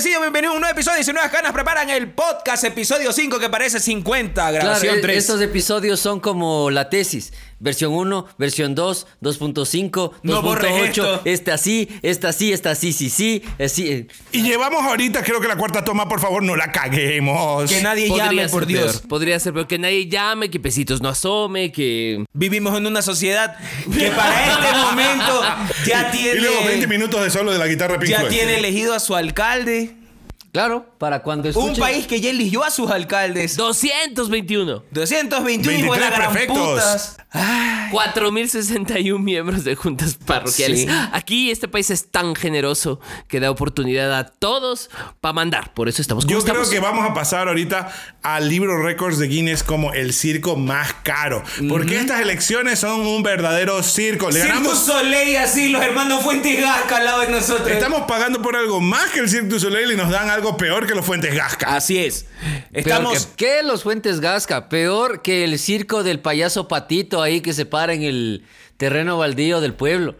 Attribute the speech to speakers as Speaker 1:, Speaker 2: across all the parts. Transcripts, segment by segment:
Speaker 1: enfurecido. Bienvenido a un nuevo episodio. Si nuevas ganas preparan el podcast, episodio 5, que parece 50, grabación
Speaker 2: Claro,
Speaker 1: 3.
Speaker 2: estos episodios son como la tesis. Versión 1, versión 2, 2.5,
Speaker 1: No borres
Speaker 2: 2.8,
Speaker 1: esto.
Speaker 2: este así, esta así, esta así, sí, sí, así.
Speaker 3: Y llevamos ahorita, creo que la cuarta toma, por favor, no la caguemos.
Speaker 1: Que nadie llame, por Dios.
Speaker 4: peor, Podría ser peor que nadie llame, que Pesitos no asome, que.
Speaker 1: Vivimos en una sociedad que para este momento ya
Speaker 3: Y luego 20
Speaker 1: tiene,
Speaker 3: minutos de solo de la guitarra Pink
Speaker 1: ya
Speaker 3: Floyd.
Speaker 1: tiene elegido a su alcalde.
Speaker 2: Claro, para cuando
Speaker 1: Un
Speaker 2: escuchen.
Speaker 1: país que ya eligió a sus alcaldes.
Speaker 4: 221.
Speaker 1: 221 hijos de la
Speaker 3: 23
Speaker 1: gran
Speaker 3: prefectos.
Speaker 1: putas. Ay,
Speaker 4: 4.061 miembros de juntas parroquiales.
Speaker 1: Sí.
Speaker 4: Aquí este país es tan generoso que da oportunidad a todos para mandar. Por eso estamos
Speaker 3: Yo creo
Speaker 4: estamos.
Speaker 3: que vamos a pasar ahorita al libro récords de Guinness como el circo más caro. Porque estas elecciones son un verdadero circo. Le
Speaker 1: du
Speaker 3: ganamos.
Speaker 1: Soleil así, los hermanos Fuentes Gasca al lado de nosotros.
Speaker 3: Estamos pagando por algo más que el du Soleil y nos dan algo peor que los Fuentes Gasca.
Speaker 1: Así es.
Speaker 2: Peor
Speaker 1: Estamos...
Speaker 2: que, que los Fuentes Gasca, peor que el circo del payaso Patito ahí que se para en el terreno baldío del pueblo.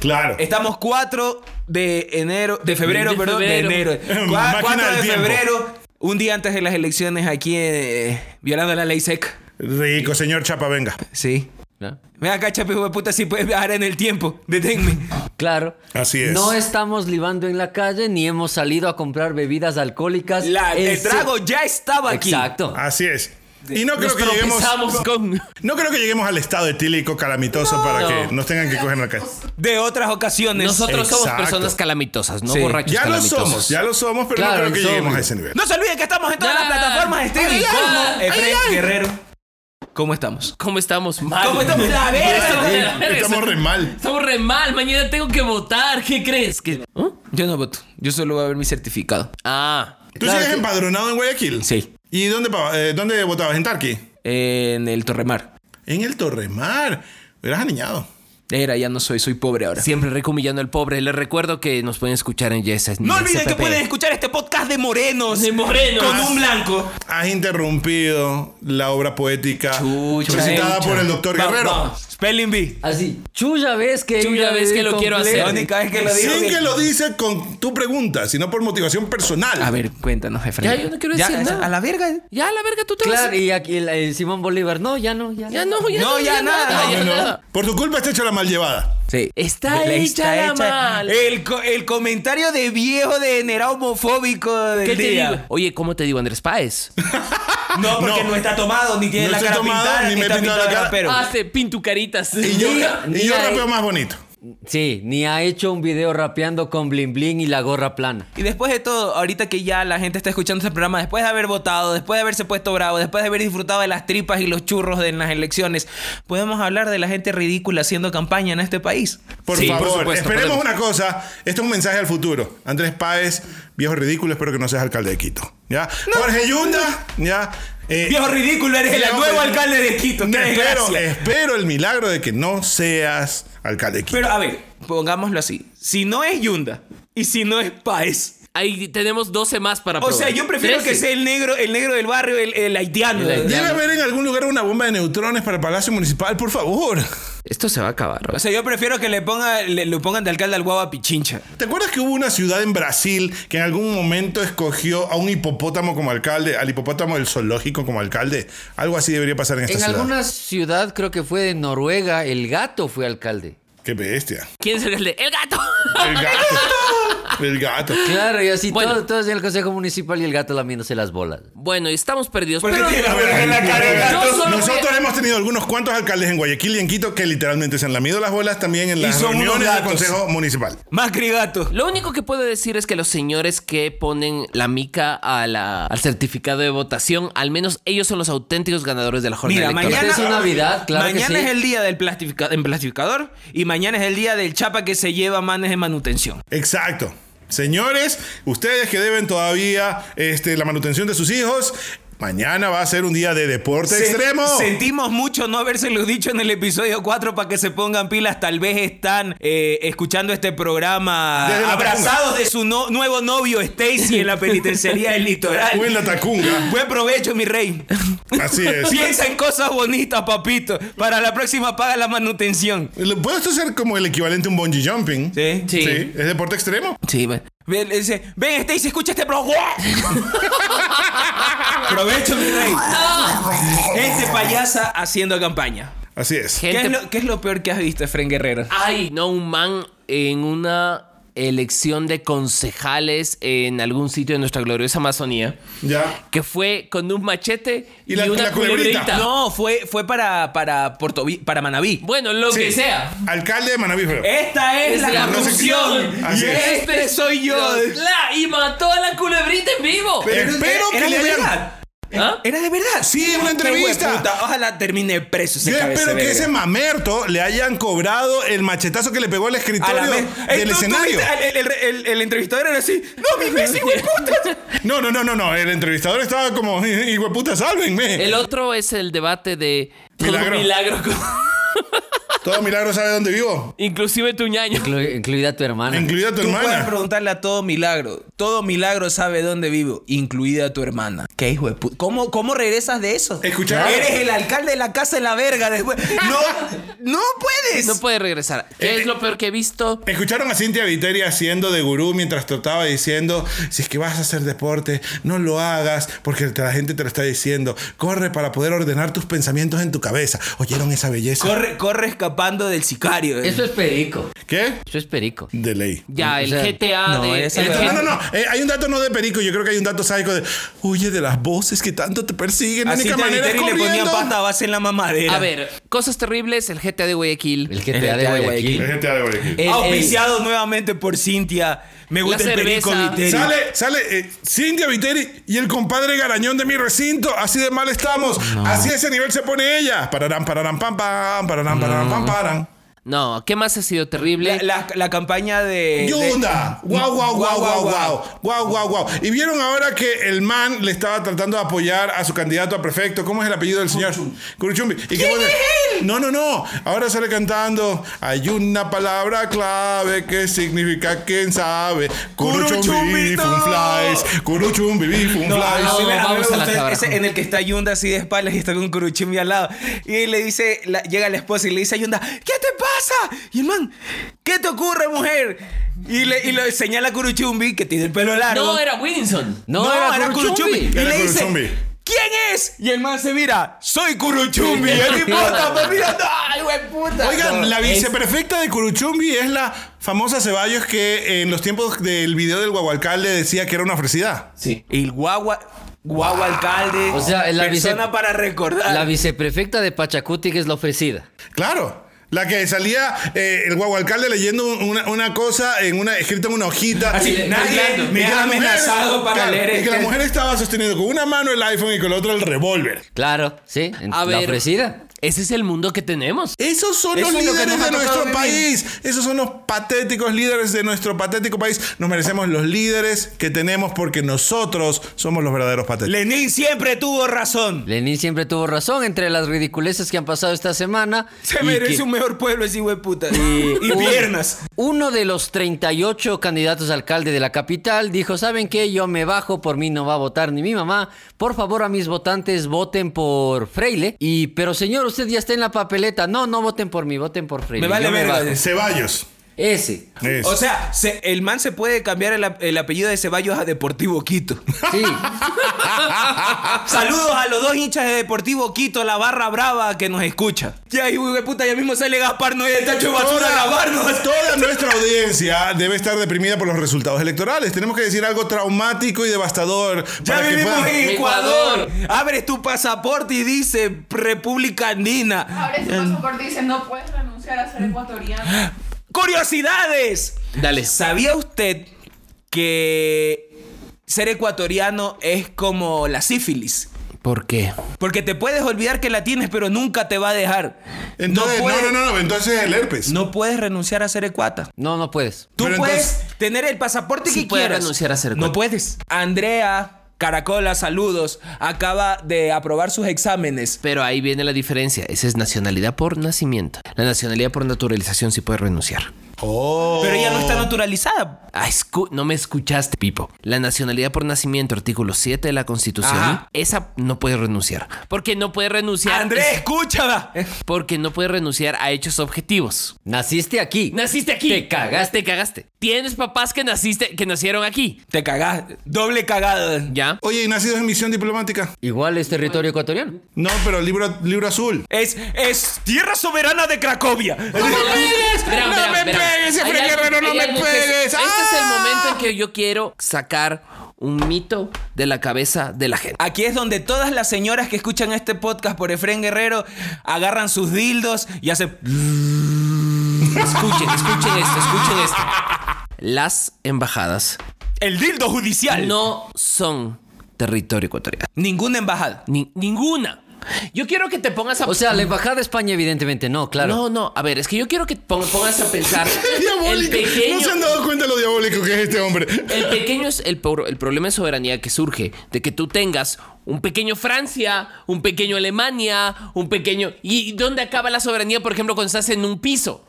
Speaker 3: Claro.
Speaker 1: Estamos 4 de enero, de febrero,
Speaker 4: De
Speaker 1: perdón,
Speaker 4: febrero.
Speaker 1: de enero.
Speaker 3: Máquina
Speaker 1: 4
Speaker 3: del
Speaker 1: de febrero, un día antes de las elecciones aquí, eh, violando la ley SEC.
Speaker 3: Rico, señor Chapa, venga.
Speaker 1: Sí.
Speaker 2: ¿No?
Speaker 1: Ven acá, de puta, si puedes viajar en el tiempo. Deténme.
Speaker 2: Claro.
Speaker 3: Así es.
Speaker 2: No estamos libando en la calle ni hemos salido a comprar bebidas alcohólicas.
Speaker 1: La- el trago ya estaba aquí.
Speaker 2: Exacto.
Speaker 3: Así es. Y no creo que lleguemos.
Speaker 4: con.
Speaker 3: No creo que lleguemos al estado etílico calamitoso para
Speaker 4: No.
Speaker 3: que nos tengan que coger en la calle.
Speaker 1: De otras ocasiones.
Speaker 4: Nosotros somos
Speaker 3: Exacto.
Speaker 4: personas calamitosas, no
Speaker 1: Sí.
Speaker 4: borrachos
Speaker 3: Ya lo
Speaker 4: calamitosos.
Speaker 3: somos, ya lo somos, pero
Speaker 2: Claro,
Speaker 3: no creo que
Speaker 2: es
Speaker 3: lleguemos a ese nivel.
Speaker 1: No se olviden que estamos en todas
Speaker 4: Ya.
Speaker 1: las plataformas de streaming. Guerrero. ¿Cómo estamos?
Speaker 4: ¿Cómo estamos? Mal.
Speaker 1: ¿Cómo estamos? La verga.
Speaker 3: Estamos re mal.
Speaker 4: Estamos re mal. Mañana tengo que votar. ¿Qué crees? ¿Qué? ¿Ah?
Speaker 1: Yo no voto. Yo solo voy a ver mi certificado.
Speaker 4: Ah.
Speaker 3: ¿Tú
Speaker 2: Claro
Speaker 3: sigues
Speaker 2: que-
Speaker 3: empadronado en Guayaquil?
Speaker 1: Sí.
Speaker 3: ¿Y dónde, eh, dónde votabas? ¿En Tarqui?
Speaker 1: En el Torremar.
Speaker 3: En el Torremar. Eras aniñado.
Speaker 1: Era, ya no soy, soy pobre ahora.
Speaker 4: Siempre recomillando al pobre. Les recuerdo que nos pueden escuchar en Yes.
Speaker 1: No olviden que pueden escuchar este podcast de morenos.
Speaker 4: De morenos.
Speaker 1: Con un blanco.
Speaker 3: Has interrumpido la obra poética
Speaker 1: Chucha,
Speaker 3: recitada
Speaker 1: eh,
Speaker 3: por el doctor Guerrero.
Speaker 1: vamos. Spelling Bee.
Speaker 2: Así. Chuya ves que.
Speaker 4: Chuya ves que lo quiero hacer.
Speaker 1: La única vez que lo digo.
Speaker 3: Sin
Speaker 1: que-
Speaker 3: que lo dice con tu pregunta, sino por motivación personal.
Speaker 1: A ver, cuéntanos, Efraín.
Speaker 4: Ya, yo no quiero
Speaker 1: Ya,
Speaker 4: decir nada.
Speaker 1: A la verga.
Speaker 4: Ya, la verga, tú te vas.
Speaker 2: Claro, y aquí el, el Simón Bolívar. No, ya no, ya.
Speaker 4: Ya no, ya
Speaker 1: No,
Speaker 4: no.
Speaker 1: ya nada,
Speaker 4: ya
Speaker 3: No, no.
Speaker 4: nada.
Speaker 3: Por tu culpa está hecha la mal llevada.
Speaker 1: Sí.
Speaker 4: Está hecha la mal.
Speaker 1: El, co- el comentario de viejo degenerado homofóbico del
Speaker 4: ¿Qué te
Speaker 1: día.
Speaker 4: digo? Oye, ¿cómo te digo Andrés Páez?
Speaker 1: No, porque no.
Speaker 3: No.
Speaker 1: está tomado, ni tiene
Speaker 3: No
Speaker 1: la
Speaker 3: estoy
Speaker 1: cara
Speaker 3: tomado,
Speaker 1: pintada,
Speaker 3: ni
Speaker 1: ni
Speaker 3: me he pintado
Speaker 1: pintado
Speaker 3: la
Speaker 1: de
Speaker 3: cara.
Speaker 1: rapero.
Speaker 4: Hace pintucaritas.
Speaker 3: Y yo,
Speaker 2: Ni-
Speaker 3: y yo rapeo más bonito.
Speaker 2: Sí, ni ha hecho un video rapeando con Blin Blin y la gorra plana.
Speaker 1: Y después de todo, ahorita que ya la gente está escuchando este programa, después de haber votado, después de haberse puesto bravo, después de haber disfrutado de las tripas y los churros de en las elecciones, podemos hablar de la gente ridícula haciendo campaña en este país.
Speaker 3: Por
Speaker 4: Sí, por
Speaker 3: favor,
Speaker 4: supuesto,
Speaker 3: esperemos
Speaker 4: podemos.
Speaker 3: una cosa. Esto es un mensaje al futuro. Andrés Páez, viejo ridículo, espero que no seas alcalde de Quito. ¿Ya? Jorge Yunda, ¿ya? Eh,
Speaker 1: Viejo ridículo, eres el nuevo
Speaker 3: ridículo.
Speaker 1: alcalde de Quito.
Speaker 3: Espero,
Speaker 1: desgracia.
Speaker 3: espero el milagro de que no seas alcalde de Quito.
Speaker 1: Pero a ver, pongámoslo así. Si no es Yunda y si no es Paez.
Speaker 4: Ahí tenemos 12 más para
Speaker 1: O
Speaker 4: probar.
Speaker 1: sea, yo prefiero que
Speaker 4: 13.
Speaker 1: sea el negro, el negro del barrio, el, el haitiano.
Speaker 4: El haitiano.
Speaker 3: Debe haber en algún lugar una bomba de neutrones para el Palacio Municipal, por favor.
Speaker 4: Esto se va a acabar.
Speaker 1: O sea, yo prefiero que le, ponga, le, le pongan de alcalde al guava Pichincha.
Speaker 3: ¿Te acuerdas que hubo una ciudad en Brasil que en algún momento escogió a un hipopótamo como alcalde, al hipopótamo del zoológico como alcalde? Algo así debería pasar en esta
Speaker 2: En
Speaker 3: ciudad.
Speaker 2: alguna ciudad, creo que fue de Noruega, el gato fue alcalde.
Speaker 3: Qué bestia.
Speaker 4: ¿Quién es el alcalde? ¡El gato!
Speaker 3: El gato. el gato.
Speaker 2: Claro, y así
Speaker 4: Bueno.
Speaker 2: todo- todos en el consejo municipal y el gato lamiéndose las bolas.
Speaker 4: Bueno, estamos perdidos.
Speaker 1: Porque
Speaker 4: Pero
Speaker 1: tiene la verga en la cara el gato.
Speaker 4: Yo solo
Speaker 3: Nosotros hemos tenido algunos cuantos alcaldes en Guayaquil y en Quito que literalmente se han lamido las bolas también en las reuniones del consejo municipal.
Speaker 1: Macri gato.
Speaker 4: Lo único que puedo decir es que los señores que ponen la mica a la- al certificado de votación, al menos ellos son los auténticos ganadores de la jornada
Speaker 1: Mira,
Speaker 4: electoral.
Speaker 1: mañana
Speaker 2: es Navidad, claro que
Speaker 1: Mañana
Speaker 2: sí.
Speaker 1: es el día del plastifica- plastificador y mañana es el día del chapa que se lleva manes de manutención.
Speaker 3: Exacto. Señores, ustedes que deben todavía este, la manutención de sus hijos, Mañana va a ser un día de deporte
Speaker 1: Se-
Speaker 3: extremo.
Speaker 1: Sentimos mucho no habérselo dicho en el episodio 4 para que se pongan pilas. Tal vez están eh, escuchando este programa abrazados de su no- nuevo novio Stacy en la penitenciaría del litoral.
Speaker 3: O en la Tacunga.
Speaker 1: Buen provecho, mi rey.
Speaker 3: Así es.
Speaker 1: Piensa en cosas bonitas, papito. Para la próxima paga la manutención.
Speaker 3: ¿Puede esto ser como el equivalente a un bungee jumping?
Speaker 1: Sí.
Speaker 4: Sí.
Speaker 3: ¿Es deporte extremo?
Speaker 1: Sí, bueno. Le dice, ven Stacy, escucha este pro. Provecho, mi rey. Este payasa haciendo campaña.
Speaker 3: Así es.
Speaker 1: ¿Qué
Speaker 4: Gente-
Speaker 1: es, lo, qué es lo peor que has visto, Efren Guerrero?
Speaker 4: Ay, no, un man en una elección de concejales en algún sitio de nuestra gloriosa Amazonía
Speaker 3: Ya.
Speaker 4: que fue con un machete
Speaker 3: Y
Speaker 4: y,
Speaker 3: la-
Speaker 4: una
Speaker 3: la culebrita.
Speaker 4: culebrita.
Speaker 1: No, fue, fue para, para, Puerto Vi- para Manabí.
Speaker 4: Bueno, lo
Speaker 3: Sí.
Speaker 4: que sea.
Speaker 3: Alcalde de Manaví. pero-
Speaker 1: Esta es,
Speaker 4: Es
Speaker 1: la corrupción.
Speaker 3: corrupción. Así
Speaker 1: y
Speaker 3: es.
Speaker 1: este soy yo.
Speaker 4: La- y mató a la culebrita en vivo.
Speaker 3: Pero- Espero que le hayan-.
Speaker 4: ¿Ah?
Speaker 1: Era de verdad.
Speaker 3: Sí, en una entrevista.
Speaker 1: hueputa. Ojalá termine preso ese
Speaker 3: Yo espero que ese mamerto le hayan cobrado el machetazo que le pegó al escritorio del
Speaker 1: ¿tú- tú
Speaker 3: escenario.
Speaker 1: El, el- el- el entrevistador era así. No, mi Messi, puta.
Speaker 3: No, no, no, no, no. El entrevistador estaba como, puta, sálvenme.
Speaker 4: El otro es el debate de
Speaker 3: Milagro.
Speaker 4: milagro con-
Speaker 3: Todo milagro sabe dónde vivo.
Speaker 4: inclusive tu ñaño.
Speaker 2: Inclu- incluida tu hermana.
Speaker 3: Incluida tu
Speaker 1: Tú puedes
Speaker 3: hermana.
Speaker 1: preguntarle a todo milagro. Todo milagro sabe dónde vivo, incluida tu hermana. ¿Qué hijo de puta? ¿Cómo, ¿Cómo regresas de eso?
Speaker 3: Escucha-
Speaker 1: Eres el alcalde de la casa de la verga después. No, no puedes.
Speaker 4: No puede regresar. ¿Qué
Speaker 3: Eh,
Speaker 4: es lo peor que he visto?
Speaker 3: Escucharon a Cintia Viteri haciendo de gurú mientras trataba diciendo, si es que vas a hacer deporte, no lo hagas porque la gente te lo está diciendo. Corre para poder ordenar tus pensamientos en tu cabeza. ¿Oyeron esa belleza?
Speaker 1: Corre, corre escapando del sicario.
Speaker 2: Eso es perico.
Speaker 3: ¿Qué?
Speaker 2: Eso es perico.
Speaker 3: De ley.
Speaker 4: Ya, el
Speaker 2: O sea,
Speaker 4: GTA
Speaker 1: no,
Speaker 4: de.
Speaker 1: esa
Speaker 4: el
Speaker 3: No, no, no. eh, hay un dato no de perico. Yo creo que hay un dato sádico de. Huye de las voces que tanto te persiguen. La
Speaker 1: Así
Speaker 3: única
Speaker 1: te
Speaker 3: manera es
Speaker 1: le ponían pasta base en la mamadera.
Speaker 4: A ver, cosas terribles, el GTA de Guayaquil.
Speaker 2: El GTA de Guayaquil.
Speaker 3: El GTA de Guayaquil.
Speaker 2: El-
Speaker 1: Auspiciado nuevamente por Cintia. Me gusta
Speaker 4: La
Speaker 1: el perico. Viteri.
Speaker 3: Sale, sale eh, Cintia Viteri y el compadre Garañón de mi recinto. Así de mal estamos. Así a ese nivel se pone ella. Pararán, pararán, pam, pam, pararán, pararán, pam, parang
Speaker 4: No, ¿qué más ha sido terrible?
Speaker 1: La, la- la campaña de.
Speaker 3: Yunda,
Speaker 1: de-
Speaker 3: guau, guau, guau, guau,
Speaker 1: guau.
Speaker 3: guau, guau, guau. Y vieron ahora que el man le estaba tratando de apoyar a su candidato a prefecto. ¿Cómo es el apellido del señor? Curuchumbi. ¿Y qué? No, no, no. Ahora sale cantando. Hay una palabra clave que significa quién sabe. Curuchumbi, funflies. Curuchumbi, funflies.
Speaker 1: No,
Speaker 4: vamos a la
Speaker 1: ese en el que está Yunda así de espaldas y está con Kuruchumi al lado. Y le dice, la- llega la esposa y le dice a Yunda, ¿qué te pasa? Y el man, ¿qué te ocurre, mujer? Y le, y le señala a Kuruchumbi, que tiene el pelo largo.
Speaker 4: No, era Wilson.
Speaker 2: No, era Kuruchumbi.
Speaker 1: Y
Speaker 3: Era
Speaker 1: le dice,
Speaker 3: Kuruchumbi.
Speaker 1: ¿quién es? Y el man se mira, soy Kuruchumbi. Y el tipo está mirando, ¡ay, güey, puta!
Speaker 3: Oigan,
Speaker 1: No,
Speaker 3: la
Speaker 1: es-
Speaker 3: viceprefecta de Curuchumbi es la famosa Ceballos que en los tiempos del video del guagualcalde decía que era una ofrecida.
Speaker 4: Sí.
Speaker 1: El guagua, guagua alcalde.
Speaker 2: O sea, la
Speaker 1: persona
Speaker 2: vice-
Speaker 1: para recordar.
Speaker 2: La viceprefecta de Pachacuti que es la ofrecida.
Speaker 3: Claro. La que salía eh, el guagualcalde leyendo una, una cosa en una, escrita en una hojita.
Speaker 1: Así, nadie me
Speaker 3: que
Speaker 1: ha
Speaker 3: la mujer-
Speaker 1: amenazado para
Speaker 3: claro,
Speaker 1: leer
Speaker 3: Y que
Speaker 1: este-
Speaker 3: la mujer estaba sosteniendo con una mano el iPhone y con la otra el revólver.
Speaker 2: Claro, sí. en-
Speaker 4: A
Speaker 2: la
Speaker 4: ver.
Speaker 2: ofrecida.
Speaker 4: Ese es el mundo que tenemos.
Speaker 3: Esos son
Speaker 1: Eso
Speaker 3: los
Speaker 1: lo
Speaker 3: líderes de nuestro
Speaker 1: vivir.
Speaker 3: país. Esos son los patéticos líderes de nuestro patético país. Nos merecemos los líderes que tenemos porque nosotros somos los verdaderos patéticos.
Speaker 1: Lenin siempre tuvo razón.
Speaker 2: Lenin siempre tuvo razón entre las ridiculeces que han pasado esta semana.
Speaker 1: Se merece
Speaker 2: que
Speaker 1: un mejor pueblo ese hijo de puta.
Speaker 2: Y-
Speaker 1: Y, piernas.
Speaker 2: Uno de los 38 candidatos a alcalde de la capital dijo, ¿saben qué? Yo me bajo, por mí no va a votar ni mi mamá. Por favor, a mis votantes voten por Freile. Y, pero señor, usted ya está en la papeleta. No, no voten por mí, voten por Freile.
Speaker 1: Me vale verga.
Speaker 2: bajo".
Speaker 3: Ceballos.
Speaker 2: Ese.
Speaker 3: Eso.
Speaker 1: O sea, se- el man se puede cambiar el, ap- el apellido de Ceballos a Deportivo Quito.
Speaker 2: Sí.
Speaker 1: Saludos a los dos hinchas de Deportivo Quito, la barra brava que nos escucha. Ya, hijo de puta, ya mismo sale Gaspar no el tacho de basura a grabarnos.
Speaker 3: Toda nuestra audiencia debe estar deprimida por los resultados electorales. Tenemos que decir algo traumático y devastador
Speaker 1: Ya
Speaker 3: para que
Speaker 1: vivimos
Speaker 3: puedan-
Speaker 1: en Ecuador. Abres tu pasaporte y dice República Andina.
Speaker 5: Ahora ese pasaporte dice no puedes renunciar a ser ecuatoriano.
Speaker 1: ¡Curiosidades!
Speaker 4: Dale.
Speaker 1: ¿Sabía usted que ser ecuatoriano es como la sífilis?
Speaker 4: ¿Por qué?
Speaker 1: Porque te puedes olvidar que la tienes, pero nunca te va a dejar.
Speaker 3: Entonces, no,
Speaker 1: puedes,
Speaker 3: no, no, no, entonces el herpes.
Speaker 1: no puedes renunciar a ser ecuata.
Speaker 2: No, no puedes.
Speaker 1: Tú
Speaker 3: Pero
Speaker 1: puedes
Speaker 3: entonces-
Speaker 1: tener el pasaporte
Speaker 4: Sí
Speaker 1: que
Speaker 4: puedes
Speaker 1: quieras.
Speaker 4: renunciar a ser
Speaker 1: No
Speaker 4: ecuata.
Speaker 1: puedes. Andrea Caracola, saludos. Acaba de aprobar sus exámenes.
Speaker 4: Pero ahí viene la diferencia. Esa es nacionalidad por nacimiento. La nacionalidad por naturalización sí puede renunciar.
Speaker 3: Oh.
Speaker 1: Pero ella no está naturalizada.
Speaker 4: Ah, escu- no me escuchaste, Pipo. La nacionalidad por nacimiento, artículo 7 de la Constitución,
Speaker 1: Ajá.
Speaker 4: esa no puede renunciar. Porque no puede renunciar.
Speaker 1: Andrés, escúchala.
Speaker 4: Porque no puede renunciar a hechos objetivos.
Speaker 2: Naciste aquí.
Speaker 4: Naciste aquí.
Speaker 2: Te cagaste.
Speaker 4: Te cagaste. Tienes papás que naciste, que nacieron aquí.
Speaker 1: Te cagás. Doble cagada.
Speaker 4: ¿Ya?
Speaker 3: Oye, ¿y nacidos en misión diplomática?
Speaker 2: Igual es territorio ecuatoriano.
Speaker 3: No, pero libro, libro azul.
Speaker 1: Es, es tierra soberana de Cracovia.
Speaker 3: No me. Pegues,
Speaker 4: algo-
Speaker 3: Guerrero, no me pegues.
Speaker 4: Este es el
Speaker 3: ¡Ah!
Speaker 4: momento en que yo quiero sacar un mito de la cabeza de la gente.
Speaker 1: Aquí es donde todas las señoras que escuchan este podcast por Efren Guerrero agarran sus dildos y hacen.
Speaker 4: Escuchen, escuchen esto, escuchen esto. Las embajadas
Speaker 1: El dildo judicial.
Speaker 4: no son territorio ecuatoriano.
Speaker 1: Ninguna embajada.
Speaker 4: Ni- ninguna. Yo quiero que te pongas a...
Speaker 2: O sea, la embajada de España, evidentemente, no, claro.
Speaker 4: No, no, a ver, es que yo quiero que te pon- pongas a pensar. el pequeño,
Speaker 3: No se han dado cuenta lo diabólico que es este hombre.
Speaker 4: el pequeño es el, el problema de soberanía que surge de que tú tengas un pequeño Francia, un pequeño Alemania, un pequeño... ¿Y dónde acaba la soberanía, por ejemplo, cuando estás en un piso?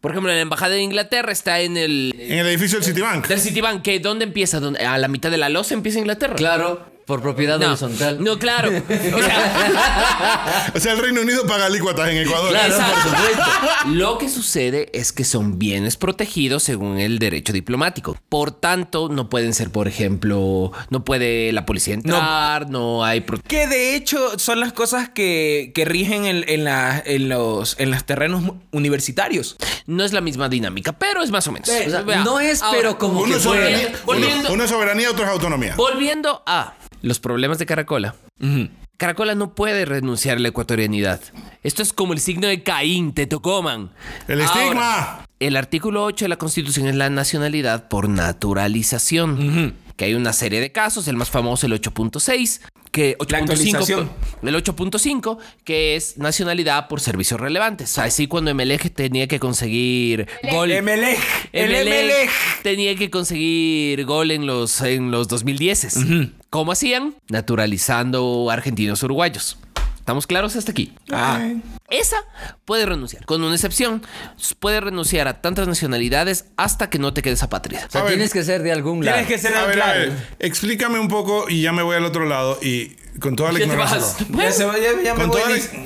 Speaker 4: Por ejemplo, la embajada de Inglaterra está en el...
Speaker 3: En el edificio del Citibank.
Speaker 4: Del Citibank. ¿dónde empieza? ¿Dónde- A la mitad de la losa empieza Inglaterra.
Speaker 2: Claro, por propiedad
Speaker 4: No,
Speaker 2: horizontal.
Speaker 4: no, claro. O sea,
Speaker 3: O sea, el Reino Unido paga alícuotas en Ecuador.
Speaker 2: Claro. Por supuesto.
Speaker 4: Lo que sucede es que son bienes protegidos según el derecho diplomático. Por tanto, no pueden ser, por ejemplo, no puede la policía entrar, no, hay... pro-
Speaker 1: Que de hecho son las cosas que, que rigen en, en la- en los, en los terrenos universitarios.
Speaker 4: No es la misma dinámica, pero es más o menos.
Speaker 2: O sea,
Speaker 4: Vea,
Speaker 2: no es,
Speaker 4: ahora,
Speaker 2: pero como
Speaker 3: Uno
Speaker 2: que
Speaker 3: soberanía,
Speaker 4: Volviendo-
Speaker 3: uno- uno es soberanía, otro es autonomía.
Speaker 4: Volviendo a los problemas de Caracola. Caracola no puede renunciar a la ecuatorianidad. Esto es como el signo de Caín, te tocó, man.
Speaker 3: El
Speaker 4: Ahora,
Speaker 3: estigma.
Speaker 4: El artículo 8 de la Constitución es la nacionalidad por naturalización. Que hay una serie de casos, el más famoso el 8.6, que
Speaker 1: La actualización.
Speaker 4: 8.5, el 8.5, que es nacionalidad por servicios relevantes. Así cuando Emelec tenía que conseguir gol.
Speaker 1: Emelec, el
Speaker 4: Emelec tenía que conseguir gol en los, en los 2010. ¿Cómo hacían? Naturalizando argentinos uruguayos. ¿Estamos claros hasta aquí?
Speaker 1: Ah.
Speaker 4: Esa puede renunciar. Con una excepción, puede renunciar a tantas nacionalidades hasta que no te quedes apátrida.
Speaker 2: O sea,
Speaker 3: A ver.
Speaker 2: tienes que ser de algún lado.
Speaker 1: Tienes que ser
Speaker 3: A ver, a
Speaker 1: claro.
Speaker 3: ver, explícame un poco y ya me voy al otro lado y con toda la
Speaker 4: ¿Qué te
Speaker 3: ignorancia.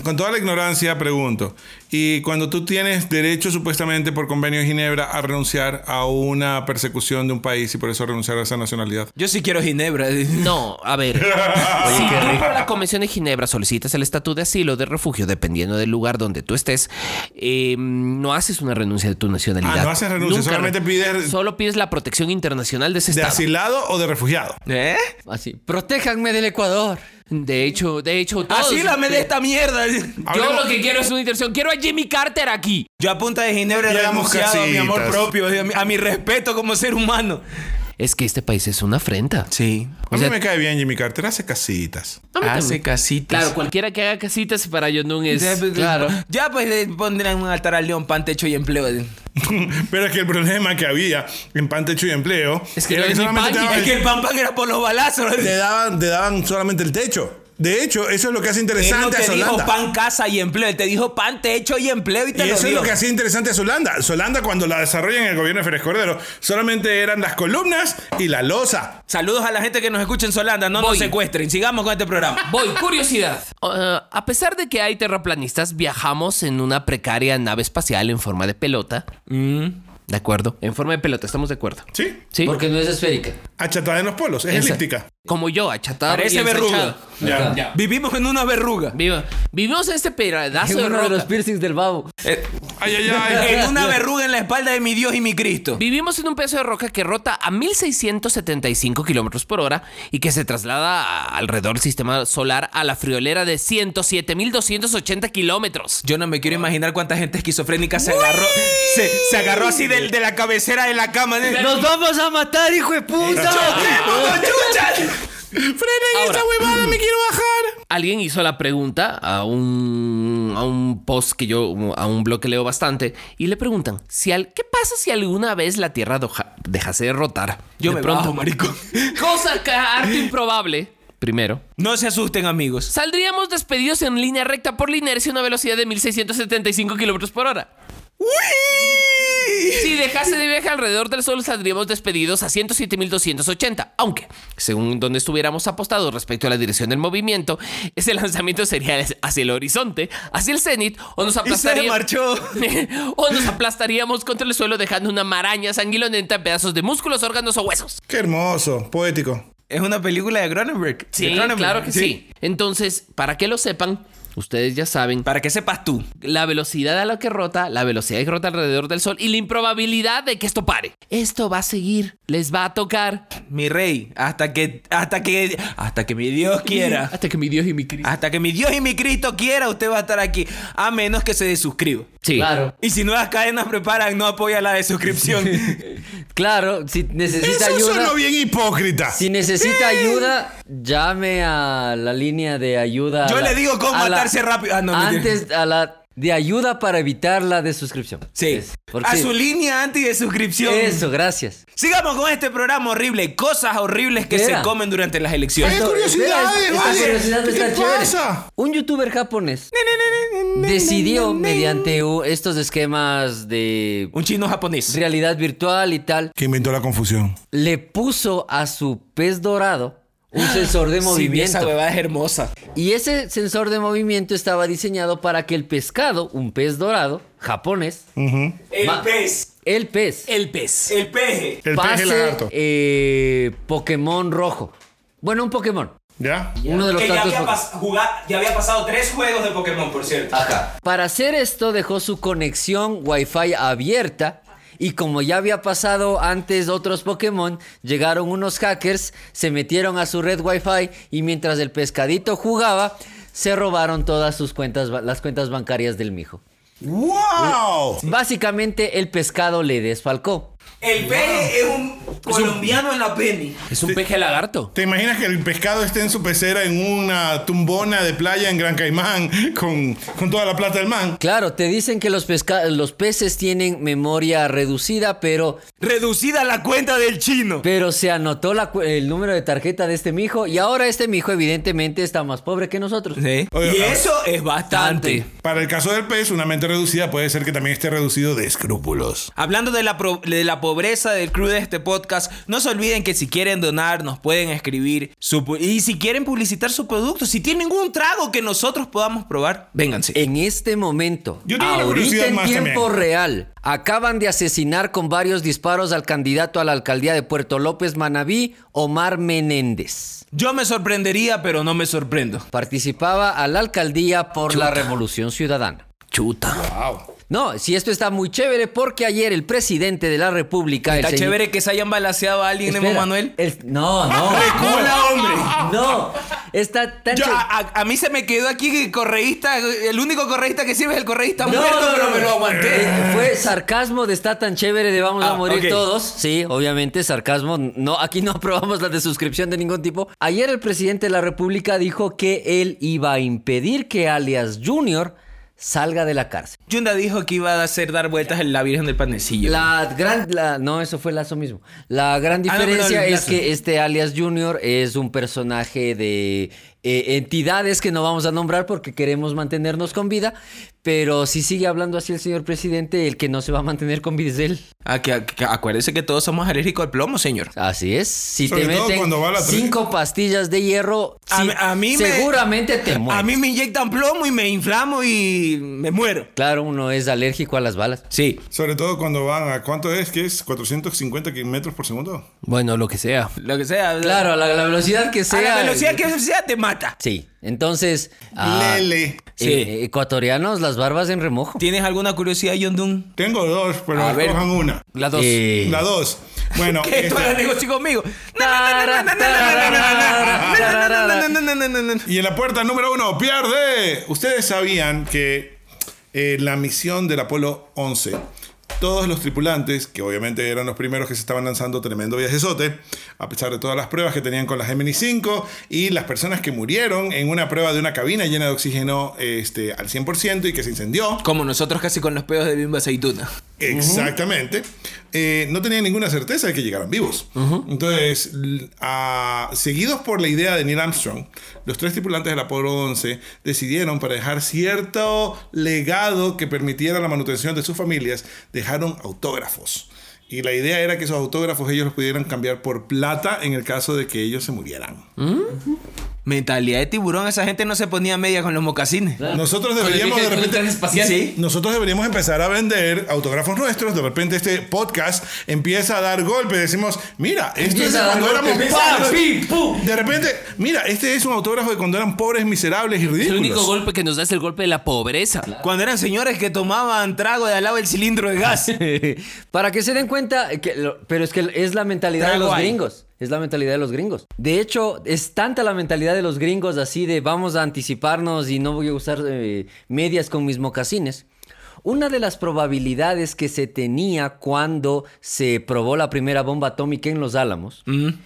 Speaker 3: con toda la ignorancia pregunto. Y cuando tú tienes derecho supuestamente por convenio de Ginebra a renunciar a una persecución de un país y por eso renunciar a esa nacionalidad.
Speaker 1: Yo sí quiero Ginebra.
Speaker 4: No, a ver. si tú por la Convención de Ginebra solicitas el estatus de asilo o de refugio, dependiendo del lugar donde tú estés, eh, no haces una renuncia de tu nacionalidad.
Speaker 3: Ah, no haces renuncia,
Speaker 4: Nunca
Speaker 3: solamente
Speaker 4: re-
Speaker 3: pides-
Speaker 4: Solo pides la protección internacional de ese
Speaker 3: ¿De
Speaker 4: estado.
Speaker 3: asilado o de refugiado?
Speaker 1: ¿Eh?
Speaker 2: Así. Protéjanme del Ecuador.
Speaker 4: De hecho, de hecho, todos-
Speaker 1: Asílame de esta mierda.
Speaker 4: Yo lo que quiero es una interacción. Quiero a Jimmy Carter aquí.
Speaker 1: Yo a punta de Ginebra he renunciado a mi amor propio, a mi, a mi respeto como ser humano.
Speaker 4: Es que este país es una afrenta.
Speaker 1: Sí.
Speaker 3: A mí me cae bien Jimmy Carter, hace casitas.
Speaker 1: Hace casitas.
Speaker 4: Claro, cualquiera que haga casitas para Yonun es.
Speaker 1: Ya, pues,
Speaker 2: claro.
Speaker 1: Ya pues le pondrán un altar al león, pan, techo y empleo.
Speaker 3: Pero es que el problema que había en Pan Techo y Empleo
Speaker 4: Es que
Speaker 3: era
Speaker 4: no
Speaker 3: que
Speaker 4: es ni
Speaker 3: solamente
Speaker 4: pan,
Speaker 3: te daban,
Speaker 1: Es que el pan pan era por los balazos.
Speaker 3: te daban, te daban solamente el techo. De hecho, eso es lo que hace
Speaker 1: Él no
Speaker 3: interesante
Speaker 1: te
Speaker 3: a
Speaker 1: dijo pan, casa y empleo. Él te dijo pan, techo y empleo y
Speaker 3: Y
Speaker 1: te lo
Speaker 3: eso es lo que hacía interesante a Solanda. Solanda, cuando la desarrollan en el gobierno de Férez Cordero, solamente eran las columnas y la losa.
Speaker 1: Saludos a la gente que nos escucha en Solanda. No
Speaker 4: Voy.
Speaker 1: nos secuestren. Sigamos con este programa.
Speaker 4: Voy, curiosidad. Uh, a pesar de que hay terraplanistas, viajamos en una precaria nave espacial en forma de pelota. De acuerdo. En forma de pelota, estamos de acuerdo.
Speaker 3: ¿Sí?
Speaker 4: Sí.
Speaker 2: Porque no es esférica.
Speaker 3: Achatada en los polos, es
Speaker 4: Esa.
Speaker 3: elíptica.
Speaker 4: Como yo, achatado.
Speaker 1: Parece
Speaker 4: y
Speaker 1: verruga.
Speaker 3: Ya.
Speaker 2: Ya.
Speaker 1: Vivimos en una verruga.
Speaker 4: Viva. Vivimos en este pedazo
Speaker 2: Es
Speaker 4: de
Speaker 2: uno de
Speaker 4: roca.
Speaker 2: los piercings del babo.
Speaker 1: Eh,
Speaker 3: Ay, ay, ay.
Speaker 1: en una verruga en la espalda de mi Dios y mi Cristo.
Speaker 4: Vivimos en un pedazo de roca que rota a 1675 kilómetros por hora y que se traslada alrededor del sistema solar a la friolera de 107.280 kilómetros.
Speaker 1: Yo no me quiero imaginar cuánta gente esquizofrénica se agarró. Se, se agarró así de, de la cabecera de la cama. De,
Speaker 2: ¡Nos vamos a matar, hijo de puta!
Speaker 3: ¡Frenen
Speaker 4: Ahora.
Speaker 3: esta huevada! ¡Me quiero bajar!
Speaker 4: Alguien hizo la pregunta a un, a un post que yo, a un blog que leo bastante, y le preguntan, si al, ¿qué pasa si alguna vez la Tierra doja- dejase de rotar?
Speaker 1: Yo
Speaker 4: de
Speaker 1: me
Speaker 4: pronto,
Speaker 1: bajo, marico.
Speaker 4: Cosa que harto improbable, primero.
Speaker 1: No se asusten, amigos.
Speaker 4: Saldríamos despedidos en línea recta por la inercia a una velocidad de 1675 kilómetros por hora. Si dejase de viaje alrededor del Sol, saldríamos despedidos a 107.280. Aunque, según donde estuviéramos apostados respecto a la dirección del movimiento, ese lanzamiento sería hacia el horizonte, hacia el cenit, o nos
Speaker 1: Y se
Speaker 4: aplastaríamos.
Speaker 1: marchó.
Speaker 4: o nos aplastaríamos contra el suelo dejando una maraña sanguinolenta en pedazos de músculos, órganos o huesos.
Speaker 3: Qué hermoso, poético.
Speaker 1: Es una película de Cronenberg.
Speaker 4: Sí,
Speaker 1: De Cronenberg.
Speaker 4: claro que sí. Entonces, para que lo sepan, ustedes ya saben
Speaker 1: Para que sepas tú.
Speaker 4: la velocidad a la que rota, la velocidad que rota alrededor del Sol y la improbabilidad de que esto pare. Esto va a seguir, les va a tocar
Speaker 1: Mi rey, hasta que, hasta que, hasta que mi Dios quiera.
Speaker 4: hasta que mi Dios y mi Cristo.
Speaker 1: Hasta que mi Dios y mi Cristo quiera, usted va a estar aquí. A menos que se desuscriba.
Speaker 4: Sí.
Speaker 2: Claro,
Speaker 1: Y si nuevas cadenas preparan, no apoya la desuscripción.
Speaker 2: claro, si necesita
Speaker 3: Eso
Speaker 2: ayuda.
Speaker 3: suena bien hipócrita.
Speaker 2: Si necesita ayuda, llame a la línea de ayuda.
Speaker 1: Yo
Speaker 2: la-
Speaker 1: le digo cómo
Speaker 2: a la-
Speaker 1: rápido. Ah, no,
Speaker 2: antes a la de ayuda para evitar la desuscripción.
Speaker 1: Sí.
Speaker 2: Es-
Speaker 1: a
Speaker 2: sí.
Speaker 1: su línea anti desuscripción.
Speaker 2: Eso, gracias.
Speaker 1: Sigamos con este programa horrible. Cosas horribles que
Speaker 2: ¿Qué
Speaker 1: se comen durante las elecciones.
Speaker 2: Esto-
Speaker 3: curiosidades,
Speaker 2: esta
Speaker 3: vale.
Speaker 2: curiosidad
Speaker 3: ¿Qué
Speaker 2: está
Speaker 3: te pasa?
Speaker 2: Un youtuber japonés decidió mediante estos esquemas de
Speaker 1: Un chino japonés.
Speaker 2: realidad virtual y tal,
Speaker 3: Que inventó la confusión.
Speaker 2: le puso a su pez dorado un sensor de
Speaker 1: Sí,
Speaker 2: movimiento.
Speaker 1: esa huevada es hermosa.
Speaker 2: Y ese sensor de movimiento estaba diseñado para que el pescado, un pez dorado, japonés,
Speaker 1: El
Speaker 2: Ma-
Speaker 1: pez.
Speaker 2: el pez,
Speaker 4: El pez.
Speaker 1: El peje.
Speaker 3: El
Speaker 2: pase
Speaker 3: peje lagarto.
Speaker 2: eh, Pokémon rojo. Bueno, un Pokémon.
Speaker 3: ¿Ya?
Speaker 2: Uno de los
Speaker 1: Que ya había, jugar- ya había pasado tres juegos de Pokémon, por cierto.
Speaker 2: Ajá. Para hacer esto dejó su conexión Wi-Fi abierta y como ya había pasado antes otros Pokémon, llegaron unos hackers, se metieron a su red Wi-Fi y mientras el pescadito jugaba, se robaron todas sus cuentas, las cuentas bancarias del mijo.
Speaker 3: ¡Wow!
Speaker 2: Básicamente el pescado le desfalcó.
Speaker 1: El peje es un colombiano en la penny.
Speaker 4: Es un peje lagarto.
Speaker 3: ¿Te imaginas que el pescado esté en su pecera en una tumbona de playa en Gran Caimán con, con toda la plata del man?
Speaker 2: Claro, te dicen que los, pesca- los peces tienen memoria reducida, pero,
Speaker 1: Reducida la cuenta del chino.
Speaker 2: pero se anotó la cu- el número de tarjeta de este mijo y ahora este mijo evidentemente está más pobre que nosotros.
Speaker 1: Sí.
Speaker 3: Oye,
Speaker 1: y
Speaker 3: a ver.
Speaker 1: eso es bastante.
Speaker 3: Para el caso del pez, una mente reducida puede ser que también esté reducido de escrúpulos.
Speaker 1: Hablando de la, pro- de la pobreza del crew de este podcast, no se olviden que si quieren donar, nos pueden escribir. Su, y si quieren publicitar su producto, si tienen un trago que nosotros podamos probar, vénganse.
Speaker 2: En este momento,
Speaker 3: Yo tengo
Speaker 2: ahorita en
Speaker 3: más
Speaker 2: tiempo
Speaker 3: también.
Speaker 2: real, acaban de asesinar con varios disparos al candidato a la alcaldía de Puerto López Manabí, Omar Menéndez.
Speaker 1: Yo me sorprendería, pero no me sorprendo.
Speaker 2: Participaba a la alcaldía por la Revolución Ciudadana.
Speaker 4: Chuta.
Speaker 3: Wow.
Speaker 2: No, si esto está muy chévere porque ayer el presidente de la República... el
Speaker 1: Está
Speaker 2: señor-
Speaker 1: chévere que se hayan balaseado a alguien,
Speaker 2: Espera,
Speaker 1: Manuel.
Speaker 2: el- No, no.
Speaker 1: ¡Recula, hombre!
Speaker 2: No, está tan
Speaker 1: Yo-
Speaker 2: chévere.
Speaker 1: a, a- mí se me quedó aquí que correísta, el único correísta que sirve es el correísta
Speaker 2: No,
Speaker 1: muerto,
Speaker 2: no,
Speaker 1: pero
Speaker 2: no,
Speaker 1: me
Speaker 2: no.
Speaker 1: lo aguanté.
Speaker 2: Eh, Fue sarcasmo de está tan chévere de vamos a
Speaker 1: Ah,
Speaker 2: morir todos. Sí, obviamente, sarcasmo. No, aquí no aprobamos la de suscripción de ningún tipo. Ayer el presidente de la República dijo que él iba a impedir que alias Junior salga de la cárcel.
Speaker 1: Yunda dijo que iba a hacer dar vueltas en la Virgen del Panecillo.
Speaker 2: La gran, la, no, eso fue Lazo mismo. La gran
Speaker 1: Ah, no,
Speaker 2: diferencia es que este alias Junior es un personaje de eh, entidades que no vamos a nombrar porque queremos mantenernos con vida. Pero si sigue hablando así el señor presidente, el que no se va a mantener con vida es él.
Speaker 1: Ah, que- que- acuérdese que todos somos alérgicos al plomo, señor.
Speaker 2: Así es. Si
Speaker 3: Sobre
Speaker 2: te meten
Speaker 3: a
Speaker 2: cinco pastillas de hierro,
Speaker 1: A
Speaker 2: sí,
Speaker 1: mí- a mí me-
Speaker 2: seguramente te mueres.
Speaker 1: A mí me inyectan plomo y me inflamo y me muero.
Speaker 2: Claro, uno es alérgico a las balas.
Speaker 1: Sí.
Speaker 3: Sobre todo cuando van a. ¿Cuánto es? ¿Qué es? ¿450 metros por segundo?
Speaker 4: Bueno, lo que sea.
Speaker 1: Lo que sea.
Speaker 2: Claro, a la, la velocidad que
Speaker 1: A
Speaker 2: sea.
Speaker 1: la velocidad que sea te mata.
Speaker 2: Sí. Entonces. ah,
Speaker 3: Lele.
Speaker 1: Sí.
Speaker 2: eh, ecuatorianos, las barbas en remojo.
Speaker 1: ¿Tienes alguna curiosidad, John Dun?
Speaker 3: Tengo dos, pero
Speaker 1: A ver.
Speaker 3: escojan una.
Speaker 4: La dos.
Speaker 2: Eh,
Speaker 3: La dos. Bueno,
Speaker 1: esto
Speaker 3: este-
Speaker 1: la negocio conmigo.
Speaker 3: Y en la puerta número uno, pierde. Ustedes sabían que eh, la misión del Apolo 11, todos los tripulantes, que obviamente eran los primeros que se estaban lanzando tremendo viajezote, a pesar de todas las pruebas que tenían con la Gemini 5 y las personas que murieron en una prueba de una cabina llena de oxígeno este, al 100% y que se incendió.
Speaker 1: Como nosotros casi con los pedos de bimba aceituna.
Speaker 3: Exactamente. Eh, no tenían ninguna certeza de que llegaran vivos. Entonces, l- a- seguidos por la idea de Neil Armstrong, los tres tripulantes del Apolo 11 decidieron, para dejar cierto legado que permitiera la manutención de sus familias, dejaron autógrafos. Y la idea era que esos autógrafos ellos los pudieran cambiar por plata en el caso de que ellos se murieran.
Speaker 1: Mentalidad de tiburón, esa gente no se ponía media con los mocasines.
Speaker 3: Nosotros
Speaker 4: el
Speaker 3: deberíamos de
Speaker 4: el
Speaker 3: repente...
Speaker 1: Sí.
Speaker 3: Nosotros deberíamos empezar a vender autógrafos nuestros. De repente este podcast empieza a dar golpes. Decimos, mira, esto es cuando éramos pobres. De repente, mira, este es un autógrafo de cuando eran pobres, miserables y
Speaker 4: El
Speaker 3: ridículos.
Speaker 4: único golpe que nos da es el golpe de la pobreza.
Speaker 1: Cuando eran señores que tomaban trago de al lado del cilindro de gas.
Speaker 2: Para que se den cuenta, que lo- pero es que es la mentalidad de los
Speaker 1: ahí.
Speaker 2: Es la mentalidad de los gringos. De hecho, es tanta la mentalidad de los gringos así de vamos a anticiparnos y no voy a usar eh, medias con mis mocasines. Una de las probabilidades que se tenía cuando se probó la primera bomba atómica en Los Álamos